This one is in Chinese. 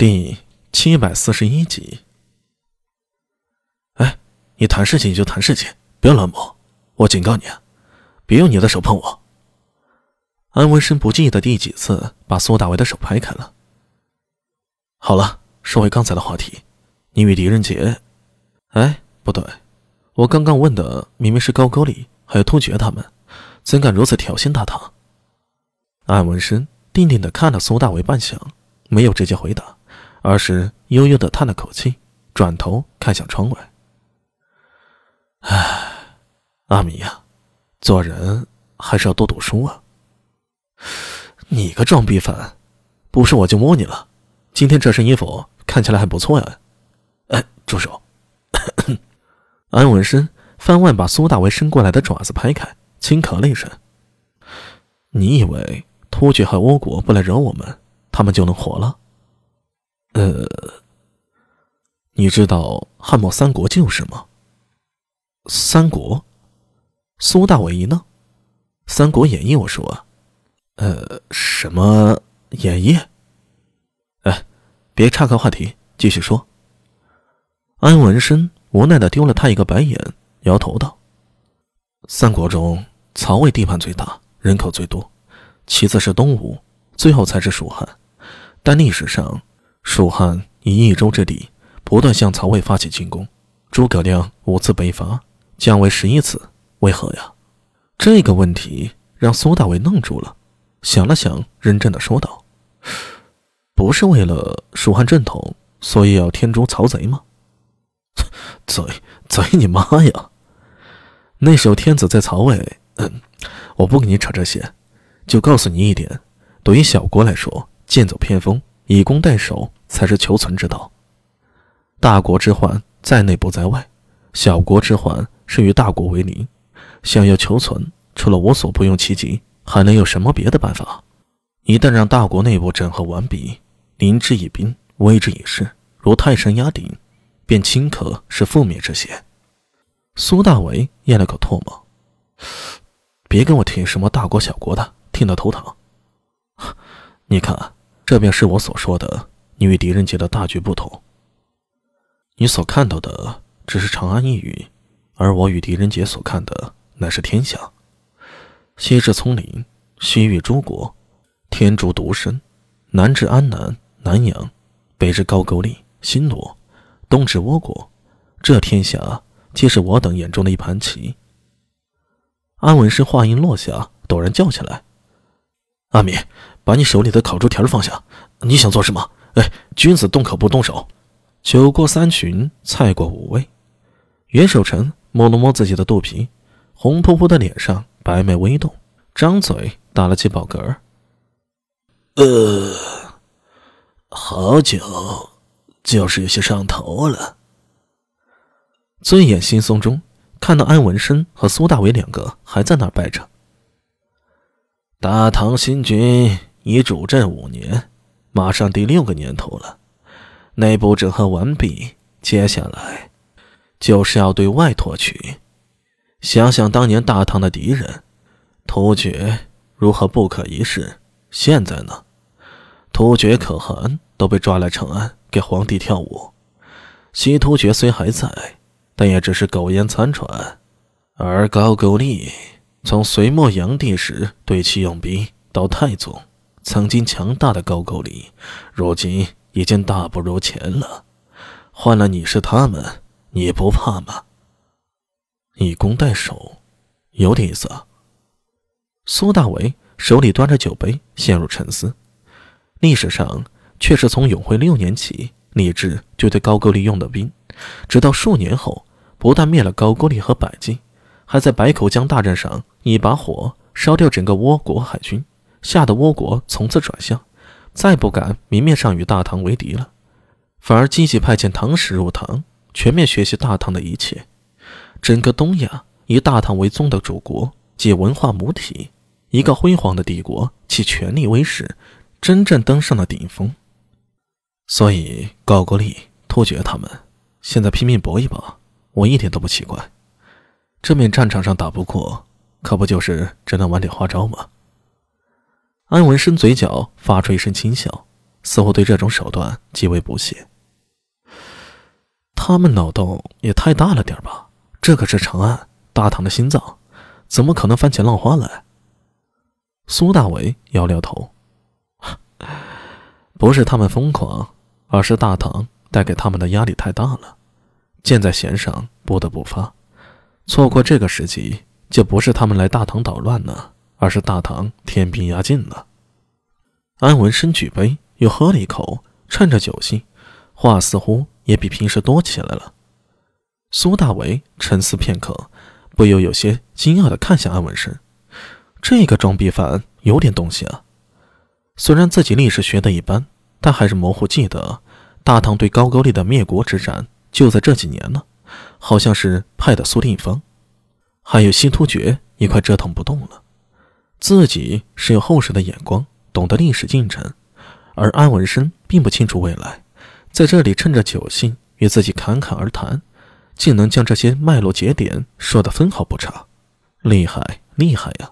第七百四十一集。哎，你谈事情就谈事情，不要乱摸！我警告你啊，别用你的手碰我！安文生不记得第几次把苏大为的手拍开了。好了，说回刚才的话题，你与狄仁杰……哎，不对，我刚刚问的明明是高句丽还有突厥他们，怎敢如此挑衅大唐？安文生定定的看了苏大为半晌，没有直接回答，而是悠悠的叹了口气，转头看向窗外。唉，阿米呀，做人还是要多读书啊！你个装逼犯，不是我就摸你了。今天这身衣服看起来还不错呀。哎，住手！安文生翻腕把苏大为伸过来的爪子拍开，轻咳了一声。你以为？突厥和倭国不来惹我们，他们就能活了？呃，你知道汉末三国就是吗？三国？苏大伟一愣，《三国演义》我说，呃，什么演义？哎，别岔开话题，继续说。安文生无奈的丢了他一个白眼，摇头道：“三国中，曹魏地盘最大，人口最多。”其次是东吴，最后才是蜀汉。但历史上，蜀汉以益州之地不断向曹魏发起进攻，诸葛亮五次北伐，降为十一次。为何呀？这个问题让苏大伟愣住了，想了想，认真的说道：“不是为了蜀汉正统，所以要天诛曹贼吗？” 贼贼你妈呀！那时候天子在曹魏，嗯，我不跟你扯这些。就告诉你一点，对于小国来说，剑走偏锋，以攻代守才是求存之道。大国之患在内不在外，小国之患是与大国为邻。想要求存，除了无所不用其极，还能有什么别的办法？一旦让大国内部整合完毕，临之以兵，威之以势，如泰山压顶，便顷刻是覆灭之险。苏大为咽了口唾沫，别跟我提什么大国小国的。听得头疼。你看啊，这便是我所说的，你与狄仁杰的大局不同。你所看到的只是长安一隅，而我与狄仁杰所看的乃是天下。西至葱岭，西域诸国，天竺独身，南至安南、南阳，北至高句丽、新罗，东至倭国，这天下皆是我等眼中的一盘棋。安文生话音落下，陡然叫起来。阿米，把你手里的烤猪蹄儿放下！你想做什么？哎，君子动口不动手。酒过三巡，菜过五味。袁守诚摸了摸自己的肚皮，红扑扑的脸上白眉微动，张嘴打了几饱嗝。呃，好酒，就是有些上头了。醉眼惺忪中，看到安文生和苏大伟两个还在那儿拜着。大唐新军已主政五年，马上第六个年头了，内部整合完毕，接下来就是要对外拓取。想想当年大唐的敌人突厥如何不可一世，现在呢？突厥可汗都被抓来长安给皇帝跳舞，西突厥虽还在，但也只是苟延残喘，而高句丽。从隋末炀帝时对其用兵到太宗，曾经强大的高句丽，如今已经大不如前了。换了你是他们，你不怕吗？以攻代守，有点意思啊。苏大为手里端着酒杯，陷入沉思。历史上却是从永徽六年起，李治就对高句丽用的兵，直到数年后，不但灭了高句丽和百济。还在白口江大战上一把火烧掉整个倭国海军，吓得倭国从此转向，再不敢明面上与大唐为敌了，反而积极派遣唐使入唐，全面学习大唐的一切。整个东亚以大唐为宗的主国及文化母体，一个辉煌的帝国，其权力威势真正登上了顶峰。所以高句丽、突厥他们现在拼命搏一把，我一点都不奇怪。正面战场上打不过，可不就是只能玩点花招吗？安文生嘴角发出一声轻笑，似乎对这种手段极为不屑。他们脑洞也太大了点吧？这可是长安大唐的心脏，怎么可能翻起浪花来？苏大伟摇摇头，不是他们疯狂，而是大唐带给他们的压力太大了，箭在弦上不得不发。错过这个时机，就不是他们来大唐捣乱了，而是大唐天兵压境了。安文生举杯，又喝了一口，趁着酒兴，话似乎。也比平时多起来了。苏大为沉思片刻，不由有些惊讶地看向安文生。这个装逼犯有点东西啊！虽然自己历史学的一般，但还是模糊记得大唐对高句丽的灭国之战就在这几年呢。好像是派的苏定方，还有西突厥也快折腾不动了。自己是有厚实的眼光，懂得历史进程，而安文生并不清楚未来。在这里趁着酒兴与自己侃侃而谈，竟能将这些脉络节点说得分毫不差，厉害厉害呀！